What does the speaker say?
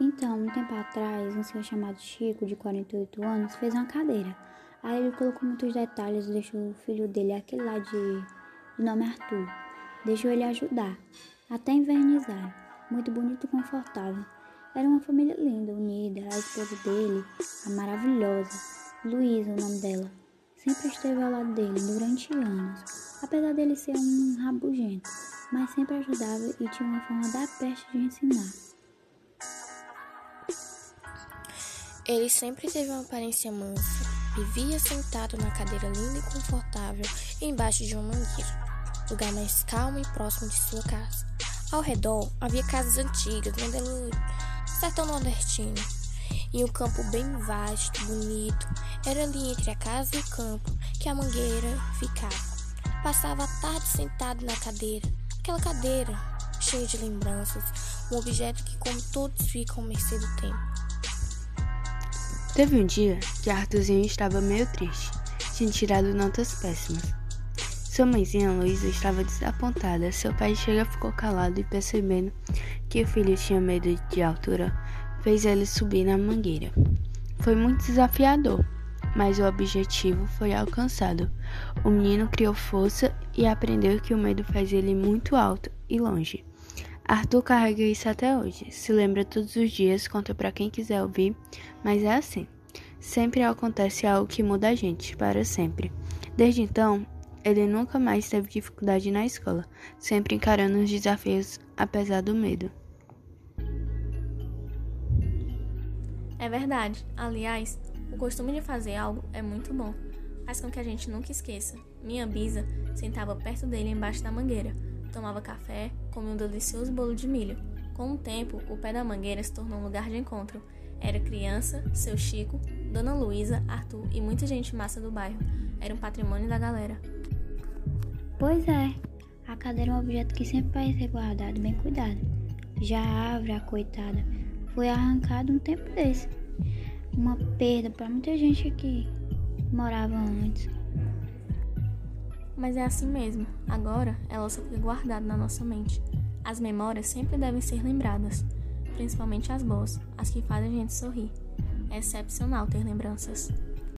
Então, um tempo atrás, um senhor chamado Chico, de 48 anos, fez uma cadeira. Aí ele colocou muitos detalhes e deixou o filho dele, aquele lá de, de nome Arthur, deixou ele ajudar, até invernizar. Muito bonito e confortável. Era uma família linda, unida. A esposa dele, a maravilhosa, Luísa, o nome dela, sempre esteve ao lado dele durante anos. Apesar dele ser um rabugento, mas sempre ajudava e tinha uma forma da peste de ensinar. Ele sempre teve uma aparência mansa, vivia sentado na cadeira linda e confortável embaixo de uma mangueira, lugar mais calmo e próximo de sua casa. Ao redor havia casas antigas, modelo sertão nordestino, e um campo bem vasto, bonito. Era ali entre a casa e o campo que a mangueira ficava. Passava a tarde sentado na cadeira, aquela cadeira cheia de lembranças, um objeto que, como todos, fica ao mercê do tempo. Teve um dia que Arthurzinho estava meio triste, tinha tirado notas péssimas. Sua mãezinha Luísa estava desapontada. Seu pai chega ficou calado e percebendo que o filho tinha medo de altura, fez ele subir na mangueira. Foi muito desafiador, mas o objetivo foi alcançado. O menino criou força e aprendeu que o medo faz ele muito alto e longe. Arthur carrega isso até hoje. Se lembra todos os dias, conta para quem quiser ouvir, mas é assim. Sempre acontece algo que muda a gente para sempre. Desde então, ele nunca mais teve dificuldade na escola, sempre encarando os desafios apesar do medo. É verdade. Aliás, o costume de fazer algo é muito bom. Faz com que a gente nunca esqueça. Minha bisa sentava perto dele embaixo da mangueira, tomava café, comia um delicioso bolo de milho. Com o tempo, o pé da mangueira se tornou um lugar de encontro. Era criança, seu Chico, Dona Luísa, Arthur e muita gente massa do bairro. Era um patrimônio da galera. Pois é, a cadeira é um objeto que sempre vai ser guardado bem cuidado. Já a árvore, a coitada, foi arrancada um tempo desse. Uma perda para muita gente que morava antes. Mas é assim mesmo. Agora ela só fica guardada na nossa mente. As memórias sempre devem ser lembradas, principalmente as boas, as que fazem a gente sorrir. É excepcional ter lembranças.